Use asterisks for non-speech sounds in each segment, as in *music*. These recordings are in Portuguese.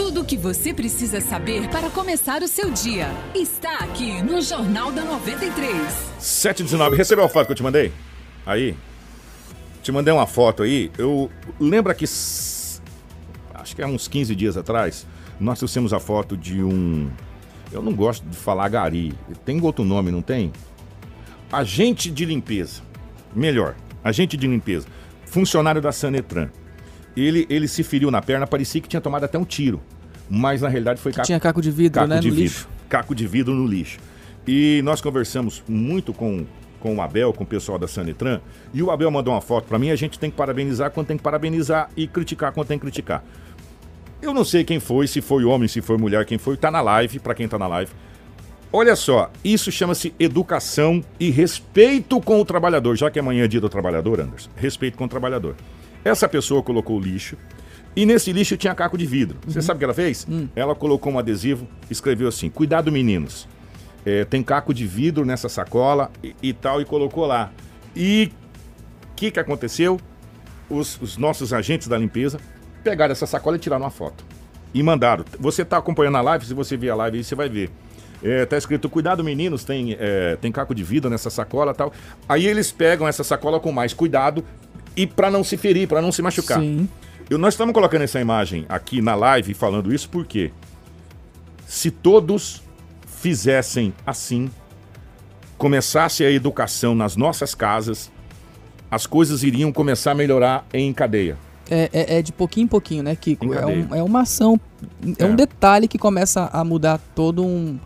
Tudo o que você precisa saber para começar o seu dia está aqui no Jornal da 93. 719. Recebeu a foto que eu te mandei? Aí. Te mandei uma foto aí. Eu lembra que acho que há uns 15 dias atrás, nós trouxemos a foto de um eu não gosto de falar gari. Tem outro nome, não tem? Agente de limpeza. Melhor, agente de limpeza. Funcionário da Sanetran. Ele, ele se feriu na perna, parecia que tinha tomado até um tiro. Mas na realidade foi caco, Tinha caco de vidro, caco né? de no vidro. lixo. Caco de vidro no lixo. E nós conversamos muito com, com o Abel, com o pessoal da Sanetran. E o Abel mandou uma foto pra mim. A gente tem que parabenizar quando tem que parabenizar e criticar quando tem que criticar. Eu não sei quem foi, se foi homem, se foi mulher, quem foi. Tá na live, pra quem tá na live. Olha só, isso chama-se educação e respeito com o trabalhador. Já que amanhã é dia do trabalhador, Anderson, respeito com o trabalhador. Essa pessoa colocou o lixo e nesse lixo tinha caco de vidro. Você sabe o que ela fez? Ela colocou um adesivo, escreveu assim: Cuidado, meninos. É, tem caco de vidro nessa sacola e, e tal, e colocou lá. E o que, que aconteceu? Os, os nossos agentes da limpeza pegaram essa sacola e tiraram uma foto. E mandaram. Você está acompanhando a live, se você ver a live aí, você vai ver. É, tá escrito, cuidado meninos, tem, é, tem caco de vidro nessa sacola tal. Aí eles pegam essa sacola com mais cuidado e para não se ferir, para não se machucar. Sim. Eu, nós estamos colocando essa imagem aqui na live falando isso porque se todos fizessem assim, começasse a educação nas nossas casas, as coisas iriam começar a melhorar em cadeia. É, é- é de pouquinho em pouquinho, né, Kiko? É, um- é uma ação, é, É. um detalhe que começa a mudar todo um,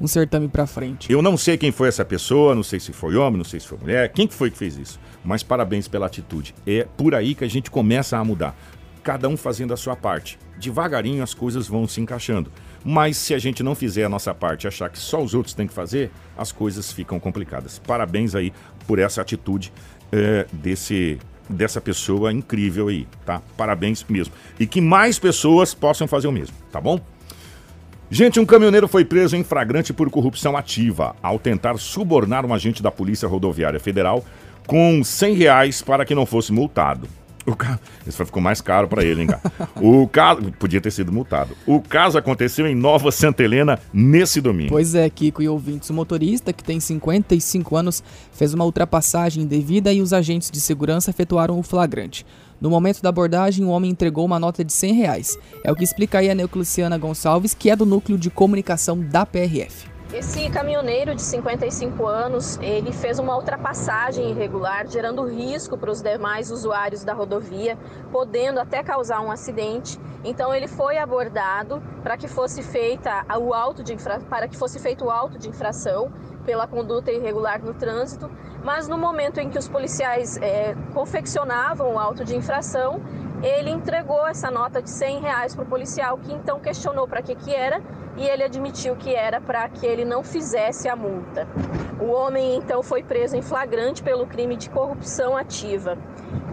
um certame pra frente. Eu não sei quem foi essa pessoa, não sei se foi homem, não sei se foi mulher, quem que foi que fez isso. Mas parabéns pela atitude. É por aí que a gente começa a mudar. Cada um fazendo a sua parte. Devagarinho as coisas vão se encaixando. Mas se a gente não fizer a nossa parte achar que só os outros têm que fazer, as coisas ficam complicadas. Parabéns aí por essa atitude é, desse, dessa pessoa incrível aí, tá? Parabéns mesmo. E que mais pessoas possam fazer o mesmo, tá bom? Gente, um caminhoneiro foi preso em flagrante por corrupção ativa ao tentar subornar um agente da Polícia Rodoviária Federal com 100 reais para que não fosse multado. O ca... Isso ficou mais caro para ele, hein, cara? O caso... Podia ter sido multado. O caso aconteceu em Nova Santa Helena nesse domingo. Pois é, Kiko e ouvintes, o motorista, que tem 55 anos, fez uma ultrapassagem indevida e os agentes de segurança efetuaram o flagrante. No momento da abordagem, o homem entregou uma nota de 100 reais. É o que explica aí a Neocliciana Gonçalves, que é do núcleo de comunicação da PRF. Esse caminhoneiro de 55 anos, ele fez uma ultrapassagem irregular, gerando risco para os demais usuários da rodovia, podendo até causar um acidente. Então ele foi abordado para que fosse feita o auto de infra... para que fosse feito o auto de infração pela conduta irregular no trânsito, mas no momento em que os policiais eh, confeccionavam o auto de infração, ele entregou essa nota de 100 reais para o policial, que então questionou para que que era e ele admitiu que era para que ele não fizesse a multa. O homem então foi preso em flagrante pelo crime de corrupção ativa.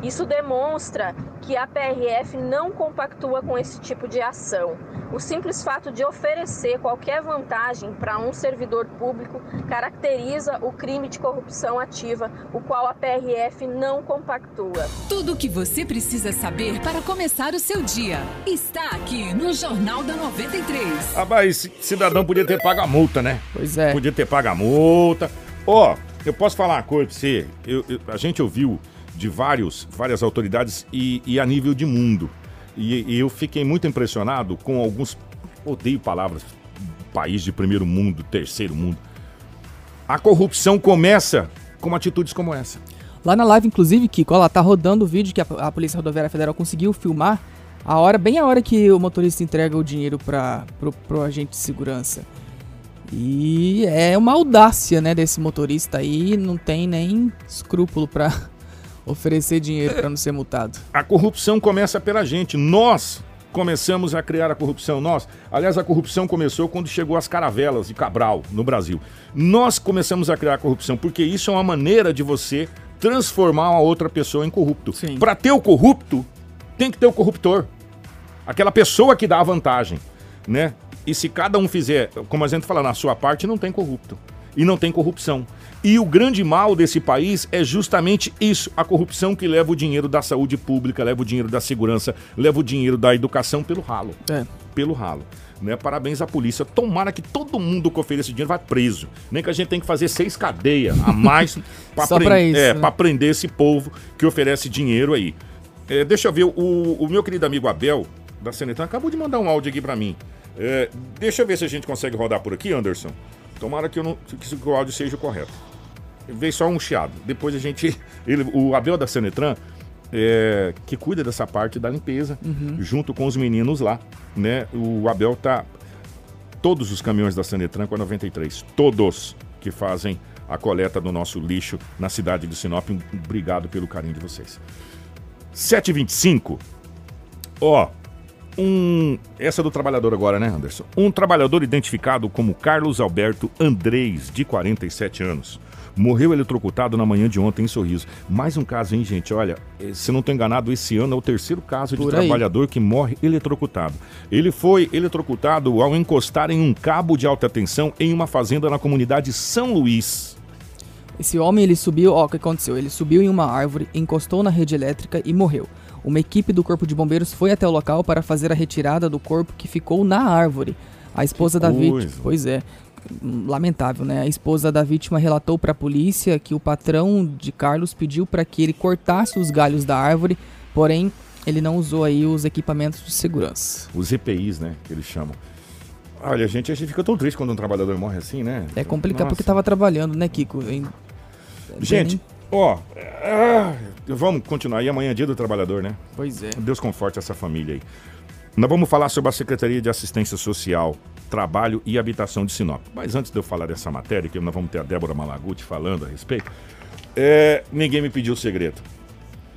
Isso demonstra que a PRF não compactua com esse tipo de ação. O simples fato de oferecer qualquer vantagem para um servidor público caracteriza o crime de corrupção ativa, o qual a PRF não compactua. Tudo o que você precisa saber para começar o seu dia está aqui no Jornal da 93. Rapaz, esse cidadão podia ter pago a multa, né? Pois é. Podia ter pago a multa. Ó, eu posso falar uma coisa pra você? Eu- eu- a gente ouviu de vários, várias autoridades e, e a nível de mundo. E, e eu fiquei muito impressionado com alguns. Odeio palavras. País de primeiro mundo, terceiro mundo. A corrupção começa com atitudes como essa. Lá na live, inclusive, Kiko, lá, tá rodando o vídeo que a, a Polícia Rodoviária Federal conseguiu filmar a hora, bem a hora que o motorista entrega o dinheiro para pro, pro agente de segurança. E é uma audácia, né, desse motorista aí, não tem nem escrúpulo pra oferecer dinheiro pra não ser multado. A corrupção começa pela gente. Nós começamos a criar a corrupção. Nós, aliás, a corrupção começou quando chegou as caravelas de Cabral no Brasil. Nós começamos a criar a corrupção porque isso é uma maneira de você transformar uma outra pessoa em corrupto. Para ter o corrupto, tem que ter o corruptor. Aquela pessoa que dá a vantagem, né? E se cada um fizer, como a gente fala, na sua parte, não tem corrupto. E não tem corrupção. E o grande mal desse país é justamente isso: a corrupção que leva o dinheiro da saúde pública, leva o dinheiro da segurança, leva o dinheiro da educação pelo ralo. É. pelo ralo. Né? Parabéns à polícia. Tomara que todo mundo que ofereça dinheiro vá preso. Nem que a gente tem que fazer seis cadeias a mais *laughs* para prender, é, né? prender esse povo que oferece dinheiro aí. É, deixa eu ver, o, o, meu querido amigo Abel, da Senetan, acabou de mandar um áudio aqui para mim. É, deixa eu ver se a gente consegue rodar por aqui, Anderson. Tomara que, eu não, que o áudio seja o correto. Veio só um chiado. Depois a gente. *laughs* Ele, o Abel da Senetran, é, que cuida dessa parte da limpeza, uhum. junto com os meninos lá, né? O Abel tá. Todos os caminhões da Senetran com a 93, todos que fazem a coleta do nosso lixo na cidade de Sinop. Obrigado pelo carinho de vocês. 725. Ó, um. Essa é do trabalhador agora, né, Anderson? Um trabalhador identificado como Carlos Alberto Andrés, de 47 anos. Morreu eletrocutado na manhã de ontem em Sorriso. Mais um caso, hein, gente? Olha, eh, se não estou enganado, esse ano é o terceiro caso de Por trabalhador aí. que morre eletrocutado. Ele foi eletrocutado ao encostar em um cabo de alta tensão em uma fazenda na comunidade São Luís. Esse homem, ele subiu, ó, o que aconteceu? Ele subiu em uma árvore, encostou na rede elétrica e morreu. Uma equipe do Corpo de Bombeiros foi até o local para fazer a retirada do corpo que ficou na árvore. A esposa que da vítima. Pois é. Lamentável, né? A esposa da vítima relatou para a polícia que o patrão de Carlos pediu para que ele cortasse os galhos da árvore, porém ele não usou aí os equipamentos de segurança. Os EPIs, né? Que eles chamam. Olha, gente, a gente fica tão triste quando um trabalhador morre assim, né? É complicado Nossa. porque estava trabalhando, né, Kiko? Gente, ó, ah, vamos continuar. E amanhã é dia do trabalhador, né? Pois é. Deus conforte essa família aí. Nós vamos falar sobre a Secretaria de Assistência Social, Trabalho e Habitação de Sinop. Mas antes de eu falar dessa matéria, que nós vamos ter a Débora Malaguti falando a respeito, é, ninguém me pediu segredo.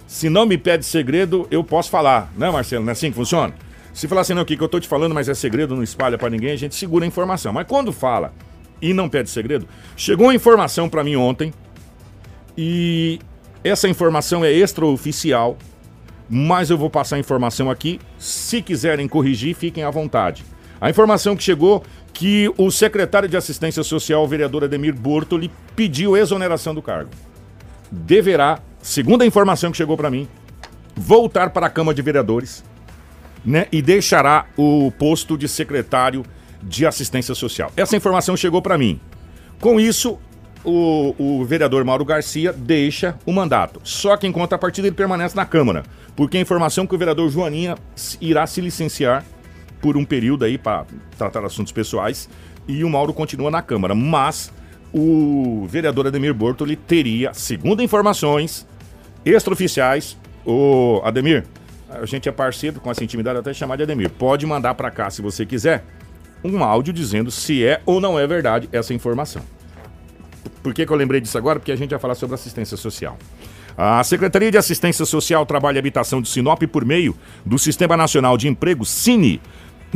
Se não me pede segredo, eu posso falar, né, Marcelo? Não é assim que funciona? Se falar assim, não, o que eu tô te falando, mas é segredo, não espalha para ninguém, a gente segura a informação. Mas quando fala e não pede segredo, chegou uma informação para mim ontem e essa informação é extraoficial mas eu vou passar a informação aqui. Se quiserem corrigir, fiquem à vontade. A informação que chegou que o secretário de Assistência Social, o vereador Ademir Bortoli, pediu exoneração do cargo. Deverá, segundo a informação que chegou para mim, voltar para a Câmara de Vereadores né, e deixará o posto de secretário de Assistência Social. Essa informação chegou para mim. Com isso, o, o, vereador Mauro Garcia deixa o mandato. Só que em contrapartida ele permanece na Câmara porque a informação que o vereador Joaninha irá se licenciar por um período aí para tratar assuntos pessoais e o Mauro continua na Câmara, mas o vereador Ademir Bortoli teria, segundo informações extraoficiais, o Ademir, a gente é parceiro com essa intimidade até chamar de Ademir, pode mandar para cá se você quiser um áudio dizendo se é ou não é verdade essa informação. Por que, que eu lembrei disso agora? Porque a gente vai falar sobre assistência social. A Secretaria de Assistência Social, Trabalho e Habitação de Sinop, por meio do Sistema Nacional de Emprego, Cine,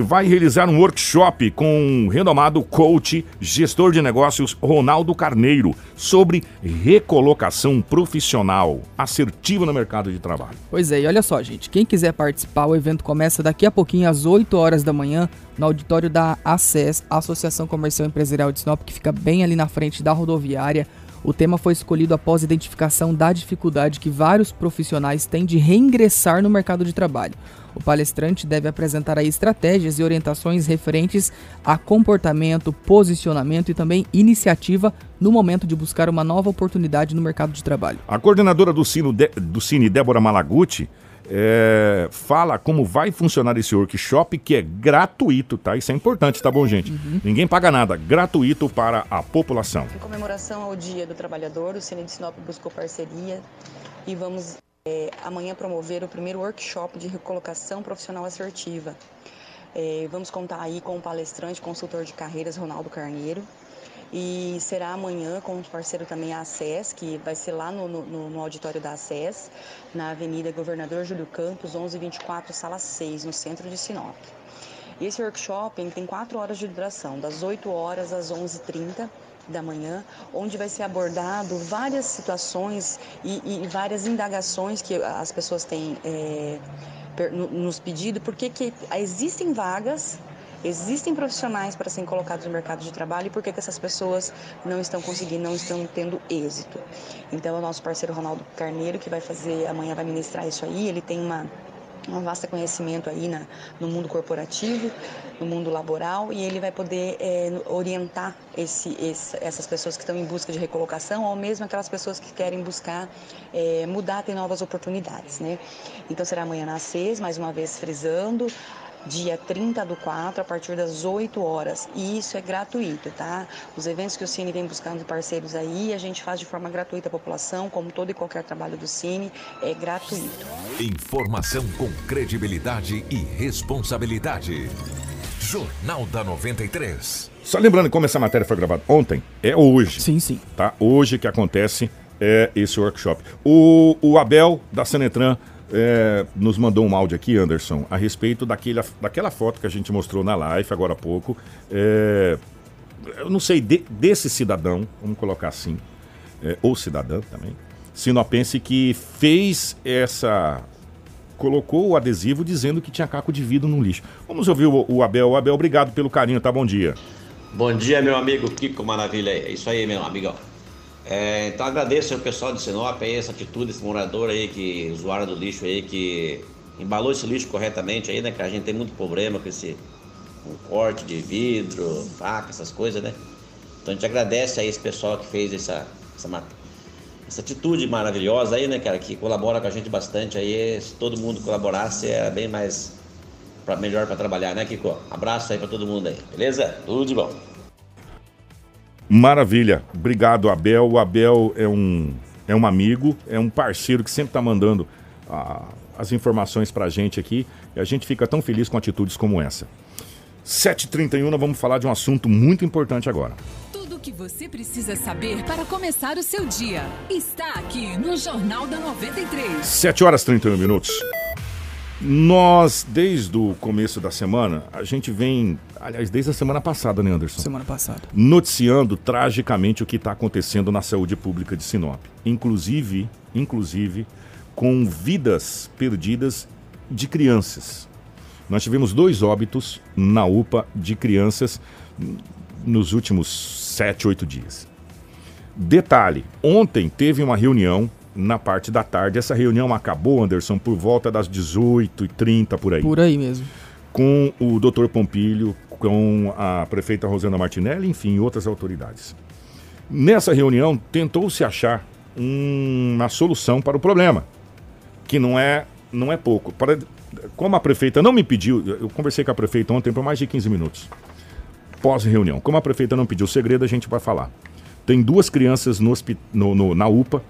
vai realizar um workshop com o renomado coach, gestor de negócios Ronaldo Carneiro, sobre recolocação profissional assertiva no mercado de trabalho. Pois é, e olha só, gente, quem quiser participar, o evento começa daqui a pouquinho, às 8 horas da manhã, no auditório da ACES, Associação Comercial Empresarial de Sinop, que fica bem ali na frente da rodoviária. O tema foi escolhido após identificação da dificuldade que vários profissionais têm de reingressar no mercado de trabalho. O palestrante deve apresentar aí estratégias e orientações referentes a comportamento, posicionamento e também iniciativa no momento de buscar uma nova oportunidade no mercado de trabalho. A coordenadora do, Cine, do Cine Débora Malaguti, é, fala como vai funcionar esse workshop, que é gratuito, tá? Isso é importante, tá bom, gente? Uhum. Ninguém paga nada, gratuito para a população. Em comemoração ao Dia do Trabalhador, o Cine de Sinop buscou parceria e vamos é, amanhã promover o primeiro workshop de recolocação profissional assertiva. É, vamos contar aí com o palestrante, consultor de carreiras Ronaldo Carneiro, e será amanhã com um parceiro também a ACES, que vai ser lá no, no, no auditório da ACES, na Avenida Governador Júlio Campos, 1124, sala 6, no centro de Sinop. Esse workshop tem quatro horas de duração, das 8 horas às 11h30 da manhã, onde vai ser abordado várias situações e, e várias indagações que as pessoas têm é, nos pedido, porque que existem vagas Existem profissionais para serem colocados no mercado de trabalho e por que, que essas pessoas não estão conseguindo, não estão tendo êxito? Então, é o nosso parceiro Ronaldo Carneiro, que vai fazer, amanhã vai ministrar isso aí, ele tem uma um vasto conhecimento aí na, no mundo corporativo, no mundo laboral, e ele vai poder é, orientar esse, esse, essas pessoas que estão em busca de recolocação, ou mesmo aquelas pessoas que querem buscar é, mudar, ter novas oportunidades. Né? Então será amanhã na CES, mais uma vez frisando, dia 30 do 4, a partir das 8 horas. E isso é gratuito, tá? Os eventos que o Cine vem buscando parceiros aí, a gente faz de forma gratuita a população, como todo e qualquer trabalho do Cine, é gratuito. Informação com credibilidade e responsabilidade. Jornal da 93. Só lembrando como essa matéria foi gravada ontem, é hoje. Sim, sim. Tá? Hoje que acontece é esse workshop. O, o Abel da Sanetran é, nos mandou um áudio aqui, Anderson, a respeito daquele, daquela foto que a gente mostrou na live agora há pouco. É, eu não sei, de, desse cidadão, vamos colocar assim, é, ou cidadã também, sinopense que fez essa. colocou o adesivo dizendo que tinha caco de vidro no lixo. Vamos ouvir o, o Abel. O Abel, obrigado pelo carinho, tá? Bom dia. Bom dia, meu amigo Kiko Maravilha. É isso aí, meu amigão. É, então agradeço ao pessoal de Sinop aí, essa atitude, esse morador aí, que usuário do lixo aí, que embalou esse lixo corretamente aí, né? Que a gente tem muito problema com esse corte de vidro, faca, essas coisas, né? Então a gente agradece aí esse pessoal que fez essa, essa, essa atitude maravilhosa aí, né, cara? Que colabora com a gente bastante aí. Se todo mundo colaborasse, era bem mais pra, melhor para trabalhar, né, Kiko? Abraço aí para todo mundo aí, beleza? Tudo de bom. Maravilha. Obrigado, Abel. O Abel é um, é um amigo, é um parceiro que sempre está mandando ah, as informações para a gente aqui. E a gente fica tão feliz com atitudes como essa. 7h31, nós vamos falar de um assunto muito importante agora. Tudo o que você precisa saber para começar o seu dia está aqui no Jornal da 93. 7 horas e 31 minutos. Nós, desde o começo da semana, a gente vem, aliás, desde a semana passada, né, Anderson? Semana passada. Noticiando tragicamente o que está acontecendo na saúde pública de Sinop. Inclusive, inclusive, com vidas perdidas de crianças. Nós tivemos dois óbitos na UPA de crianças nos últimos sete, oito dias. Detalhe: ontem teve uma reunião na parte da tarde. Essa reunião acabou, Anderson, por volta das 18h30 por aí. Por aí mesmo. Com o doutor Pompilho, com a prefeita Rosana Martinelli, enfim, outras autoridades. Nessa reunião, tentou-se achar uma solução para o problema, que não é, não é pouco. Para, como a prefeita não me pediu, eu conversei com a prefeita ontem por mais de 15 minutos, pós-reunião. Como a prefeita não pediu segredo, a gente vai falar. Tem duas crianças no, no, no, na UPA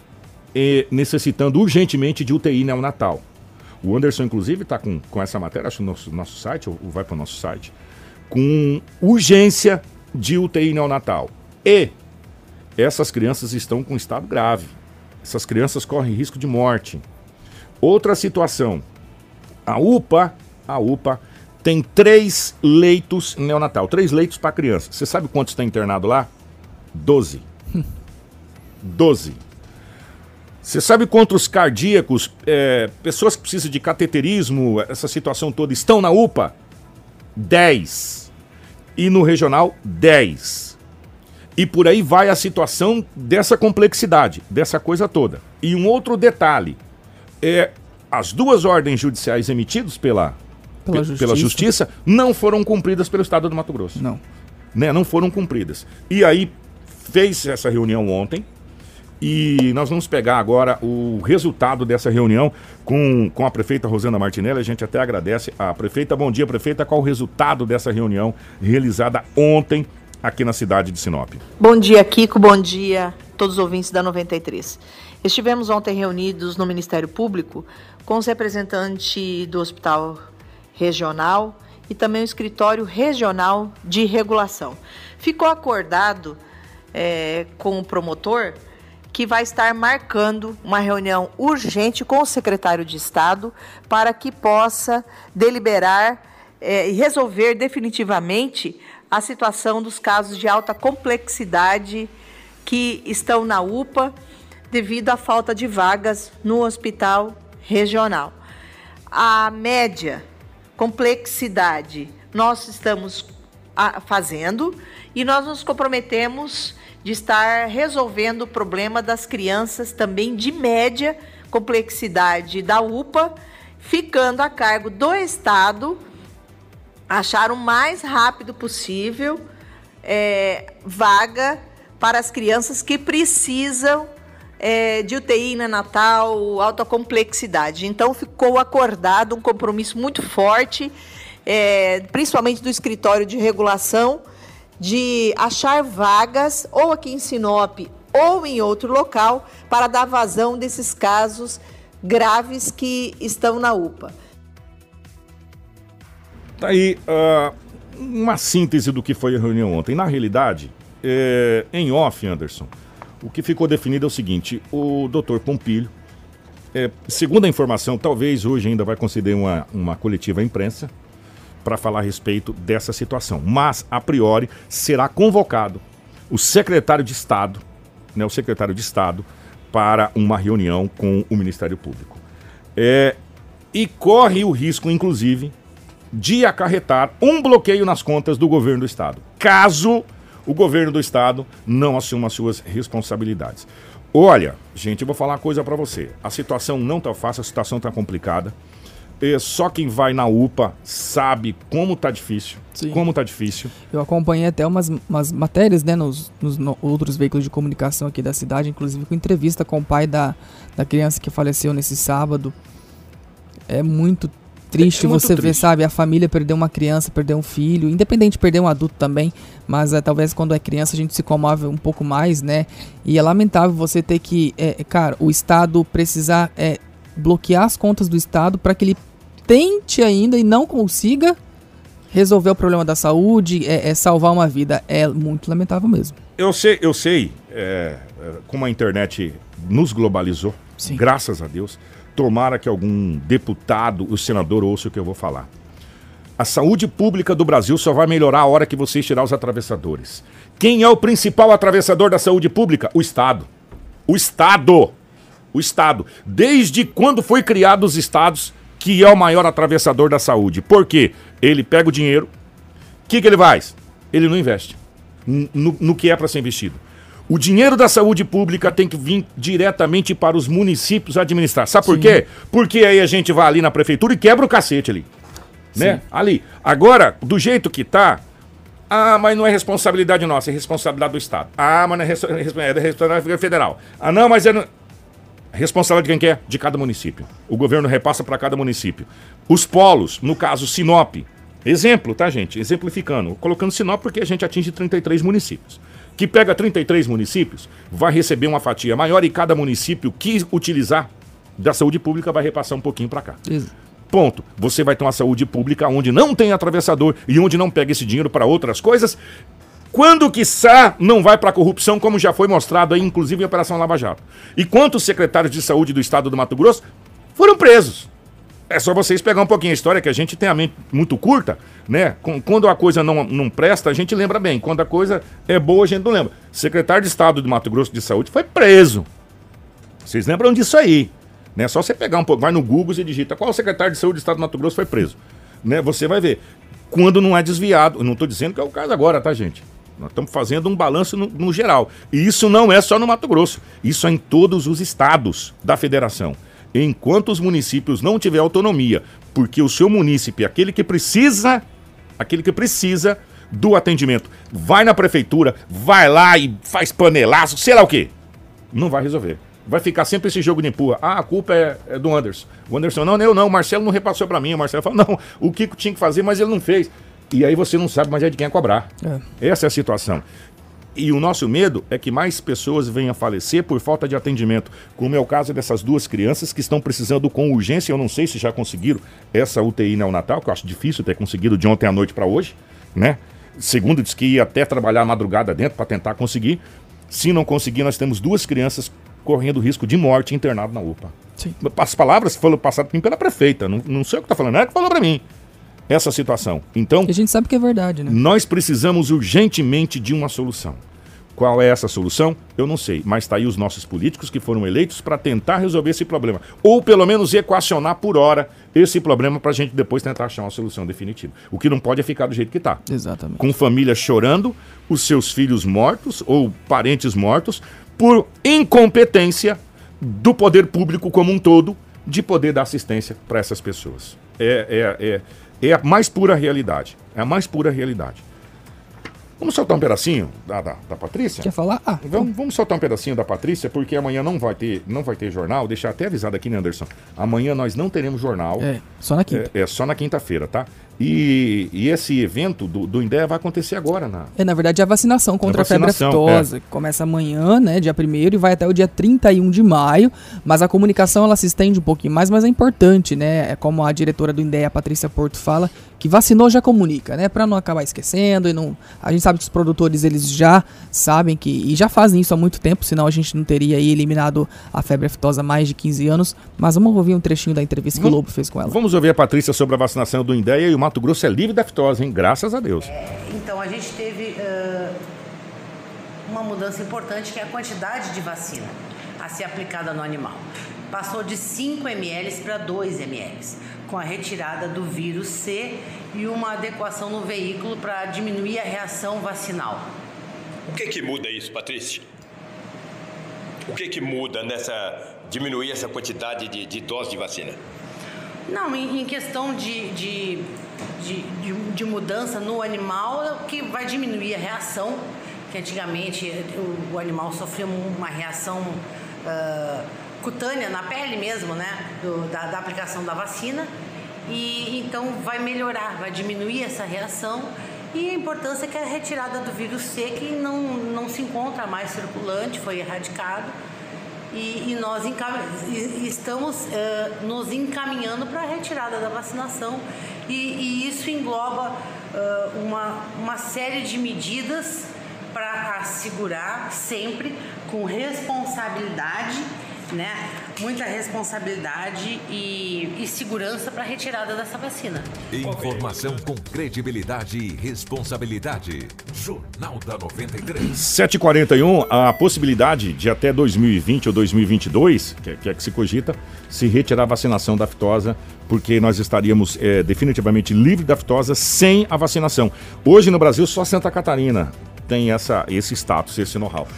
eh, necessitando urgentemente de UTI neonatal. O Anderson, inclusive, está com, com essa matéria, acho no nosso, nosso site, ou vai para o nosso site, com urgência de UTI neonatal. E essas crianças estão com estado grave. Essas crianças correm risco de morte. Outra situação. A UPA, a UPA tem três leitos neonatal, três leitos para criança. Você sabe quantos está internado lá? Doze. *laughs* Doze. Você sabe quantos cardíacos, é, pessoas que precisam de cateterismo, essa situação toda, estão na UPA? 10. E no regional, 10. E por aí vai a situação dessa complexidade, dessa coisa toda. E um outro detalhe: é, as duas ordens judiciais emitidas pela, pela, justiça. pela justiça não foram cumpridas pelo Estado do Mato Grosso. Não. Né, não foram cumpridas. E aí fez essa reunião ontem e nós vamos pegar agora o resultado dessa reunião com, com a prefeita Rosana Martinelli. A gente até agradece a prefeita. Bom dia, prefeita. Qual o resultado dessa reunião realizada ontem aqui na cidade de Sinop? Bom dia, Kiko. Bom dia, todos os ouvintes da 93. Estivemos ontem reunidos no Ministério Público com os representantes do Hospital Regional e também o Escritório Regional de Regulação. Ficou acordado é, com o promotor que vai estar marcando uma reunião urgente com o secretário de Estado para que possa deliberar eh, e resolver definitivamente a situação dos casos de alta complexidade que estão na UPA devido à falta de vagas no hospital regional. A média complexidade nós estamos ah, fazendo e nós nos comprometemos de estar resolvendo o problema das crianças também de média complexidade da UPA, ficando a cargo do Estado achar o mais rápido possível é, vaga para as crianças que precisam é, de UTI neonatal, alta complexidade. Então ficou acordado um compromisso muito forte, é, principalmente do escritório de regulação, de achar vagas ou aqui em Sinop ou em outro local para dar vazão desses casos graves que estão na UPA. Tá aí uh, uma síntese do que foi a reunião ontem. Na realidade, é, em off, Anderson, o que ficou definido é o seguinte: o doutor Pompilho, é, segundo a informação, talvez hoje ainda vai conceder uma, uma coletiva à imprensa para falar a respeito dessa situação. Mas, a priori, será convocado o secretário de Estado, né, o secretário de Estado, para uma reunião com o Ministério Público. É, e corre o risco, inclusive, de acarretar um bloqueio nas contas do governo do Estado, caso o governo do Estado não assuma as suas responsabilidades. Olha, gente, eu vou falar uma coisa para você. A situação não tá fácil, a situação tá complicada. E só quem vai na UPA sabe como tá difícil. Sim. Como tá difícil. Eu acompanhei até umas, umas matérias, né, nos, nos no, outros veículos de comunicação aqui da cidade, inclusive com entrevista com o pai da, da criança que faleceu nesse sábado. É muito triste é você triste. ver, sabe, a família perder uma criança, perder um filho, independente de perder um adulto também, mas é, talvez quando é criança a gente se comove um pouco mais, né? E é lamentável você ter que, é, cara, o Estado precisar é, bloquear as contas do Estado para que ele tente ainda e não consiga resolver o problema da saúde, é, é, salvar uma vida. É muito lamentável mesmo. Eu sei, eu sei, é, como a internet nos globalizou, Sim. graças a Deus. Tomara que algum deputado, o senador, ouça o que eu vou falar. A saúde pública do Brasil só vai melhorar a hora que vocês tirar os atravessadores. Quem é o principal atravessador da saúde pública? O Estado. O Estado. O Estado. Desde quando foi criado os estados, que é o maior atravessador da saúde. Por quê? Ele pega o dinheiro. O que, que ele faz? Ele não investe no, no que é para ser investido. O dinheiro da saúde pública tem que vir diretamente para os municípios administrar. Sabe por Sim. quê? Porque aí a gente vai ali na prefeitura e quebra o cacete ali. Né? Ali. Agora, do jeito que tá, ah, mas não é responsabilidade nossa, é responsabilidade do Estado. Ah, mas não é, é da responsabilidade federal. Ah, não, mas é. Responsabilidade de quem quer? De cada município. O governo repassa para cada município. Os polos, no caso Sinop. Exemplo, tá, gente? Exemplificando. Colocando Sinop porque a gente atinge 33 municípios que pega 33 municípios, vai receber uma fatia maior e cada município que utilizar da saúde pública vai repassar um pouquinho para cá. Isso. Ponto. Você vai ter uma saúde pública onde não tem atravessador e onde não pega esse dinheiro para outras coisas. Quando quiçá não vai para corrupção, como já foi mostrado aí, inclusive em Operação Lava Jato. E quantos secretários de saúde do estado do Mato Grosso foram presos? É só vocês pegar um pouquinho a história, que a gente tem a mente muito curta, né? Quando a coisa não, não presta, a gente lembra bem. Quando a coisa é boa, a gente não lembra. Secretário de Estado de Mato Grosso de Saúde foi preso. Vocês lembram disso aí? Né? Só você pegar um pouco, vai no Google e digita qual secretário de Saúde do Estado de Mato Grosso foi preso. Né? Você vai ver. Quando não é desviado. Não estou dizendo que é o caso agora, tá, gente? Nós estamos fazendo um balanço no, no geral. E isso não é só no Mato Grosso. Isso é em todos os estados da federação enquanto os municípios não tiverem autonomia, porque o seu munícipe, aquele que precisa, aquele que precisa do atendimento, vai na prefeitura, vai lá e faz panelaço, sei lá o quê, não vai resolver. Vai ficar sempre esse jogo de empurra. Ah, a culpa é, é do Anderson. O Anderson, não, eu não, o Marcelo não repassou para mim. O Marcelo fala, não, o Kiko tinha que fazer, mas ele não fez. E aí você não sabe mais é de quem é cobrar. É. Essa é a situação. E o nosso medo é que mais pessoas venham a falecer por falta de atendimento, como é o caso dessas duas crianças que estão precisando com urgência. Eu não sei se já conseguiram essa UTI neonatal, que eu acho difícil ter conseguido de ontem à noite para hoje, né? Segundo, diz que ia até trabalhar a madrugada dentro para tentar conseguir. Se não conseguir, nós temos duas crianças correndo risco de morte internado na UPA. Sim. As palavras foram passadas pela prefeita, não, não sei o que está falando, é que falou para mim essa situação. Então, a gente sabe que é verdade, né? Nós precisamos urgentemente de uma solução. Qual é essa solução? Eu não sei, mas está aí os nossos políticos que foram eleitos para tentar resolver esse problema. Ou pelo menos equacionar por hora esse problema para a gente depois tentar achar uma solução definitiva. O que não pode é ficar do jeito que está. Exatamente. Com família chorando, os seus filhos mortos ou parentes mortos por incompetência do poder público como um todo de poder dar assistência para essas pessoas. É, é, é, é a mais pura realidade. É a mais pura realidade. Vamos soltar um pedacinho da, da, da Patrícia? Quer falar? Ah, Vamos, vamos soltar um pedacinho da Patrícia, porque amanhã não vai ter, não vai ter jornal. Deixar até avisado aqui, né, Anderson? Amanhã nós não teremos jornal. É, só na quinta. É, é só na quinta-feira, tá? E, e esse evento do, do INDEA vai acontecer agora, na, É, na verdade, a vacinação contra a, febre vacinação, aftosa, que começa amanhã, né, dia 1 e vai até o dia 31 de maio, mas a comunicação ela se estende um pouquinho mais, mas é importante, né, é como a diretora do INDEA, a Patrícia Porto, fala, que vacinou já comunica, né, para não acabar esquecendo e não... A gente sabe que os produtores, eles já sabem que, e já fazem isso há muito tempo, senão a gente não teria eliminado a febre aftosa há mais de 15 anos, mas vamos ouvir um trechinho da entrevista que o Lobo fez com ela. Vamos ouvir a Patrícia sobre a vacinação do INDEA e o Mato Grosso é livre da aftosa, hein? Graças a Deus. Então, a gente teve ah, uma mudança importante que é a quantidade de vacina a ser aplicada no animal. Passou de 5 ml para 2 ml, com a retirada do vírus C e uma adequação no veículo para diminuir a reação vacinal. O que que muda isso, Patrícia? O que que muda nessa diminuir essa quantidade de, de doses de vacina? Não, em, em questão de, de, de, de, de mudança no animal, é que vai diminuir a reação, que antigamente o, o animal sofria uma reação ah, cutânea na pele mesmo, né, do- da, da aplicação da vacina, e então vai melhorar, vai diminuir essa reação, e a importância é que a retirada do vírus C, que não, não se encontra mais circulante, foi erradicado, e, e nós encam- estamos eh, nos encaminhando para a retirada da vacinação. E, e isso engloba eh, uma, uma série de medidas para assegurar sempre com responsabilidade, né? Muita responsabilidade e, e segurança para a retirada dessa vacina. Informação com credibilidade e responsabilidade. Jornal da 93. 7h41, a possibilidade de até 2020 ou 2022, que, é- que é que se cogita, se retirar a vacinação da aftosa, porque nós estaríamos eh, definitivamente livres da aftosa sem a vacinação. Hoje no Brasil, só Santa Catarina tem essa, esse status, esse know-how.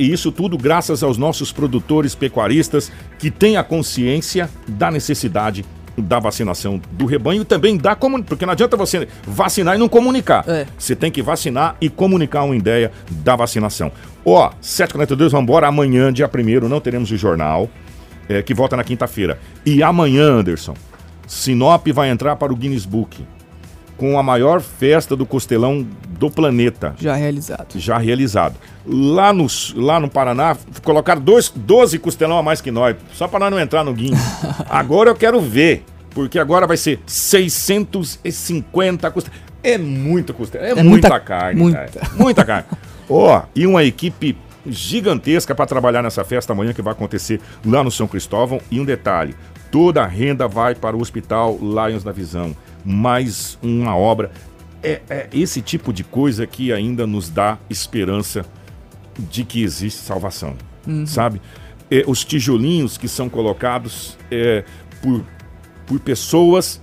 E isso tudo graças aos nossos produtores pecuaristas que têm a consciência da necessidade da vacinação do rebanho e também da comunidade. Porque não adianta você vacinar e não comunicar. É. Você tem que vacinar e comunicar uma ideia da vacinação. Ó, 7h42, vamos embora. Amanhã, dia 1 não teremos o jornal, é, que volta na quinta-feira. E amanhã, Anderson, Sinop vai entrar para o Guinness Book com a maior festa do costelão do planeta Já realizado. já realizado. Lá no, lá no Paraná, colocaram dois, 12 costelão a mais que nós, só para nós não entrar no Guinness. *laughs* agora eu quero ver, porque agora vai ser 650 costelão. É muito costelão, é, É muita, muita- carne, muita. cara. Muita carne. *laughs* Ó, e uma equipe gigantesca para trabalhar nessa festa amanhã que vai acontecer lá no São Cristóvão. E um detalhe, toda a renda vai para o Hospital Lions da Visão. Mais uma obra. É, é esse tipo de coisa que ainda nos dá esperança de que existe salvação, sabe? É, os tijolinhos que são colocados é, por, por pessoas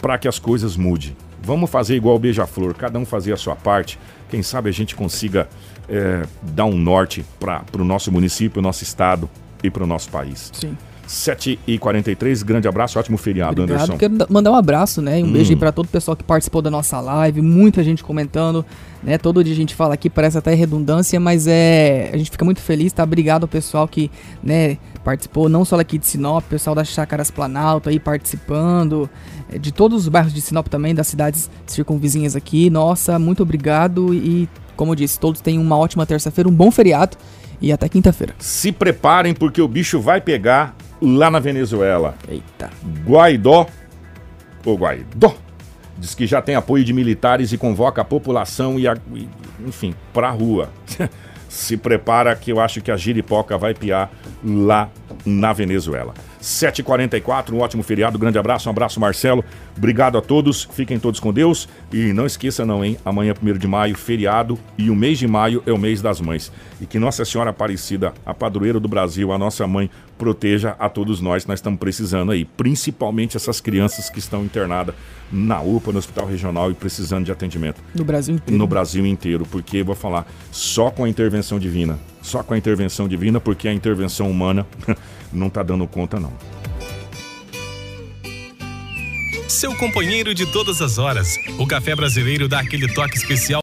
para que as coisas mudem. Vamos fazer igual o Beija-Flor, cada um fazer a sua parte. Quem sabe a gente consiga é, dar um norte para o nosso município, nosso estado e para o nosso país. Sim. 7h43, grande abraço, ótimo feriado, Obrigado. Anderson. Quero da- mandar um abraço, né? e Um Hum. beijo aí pra todo o pessoal que participou da nossa live, muita gente comentando, né? Todo dia a gente fala aqui, parece até redundância, mas é. A gente fica muito feliz, tá? Obrigado ao pessoal que, né, participou, não só daqui de Sinop, pessoal das Chácaras Planalto aí participando, é, de todos os bairros de Sinop também, das cidades circunvizinhas aqui. Nossa, muito obrigado e, como eu disse, todos tenham uma ótima terça-feira, um bom feriado e até quinta-feira. Se preparem porque o bicho vai pegar lá na Venezuela. Eita. Guaidó, ou Guaidó, diz que já tem apoio de militares e convoca a população e, a, e enfim, pra rua. *laughs* Se prepara que eu acho que a giripoca vai piar lá na Venezuela. 7h44, um ótimo feriado, grande abraço, um abraço Marcelo, obrigado a todos, fiquem todos com Deus. E não esqueça não, hein, amanhã 1 de maio, feriado e o mês de maio é o mês das mães. E que Nossa Senhora Aparecida, a padroeira do Brasil, a nossa mãe, proteja a todos nós, nós estamos precisando aí, principalmente essas crianças que estão internadas na UPA, no Hospital Regional e precisando de atendimento. No Brasil inteiro. no Brasil inteiro, porque vou falar só com a intervenção divina, só com a intervenção divina, porque a intervenção humana *laughs* não está dando conta, não. Seu companheiro de todas as horas, o café brasileiro dá aquele toque especial.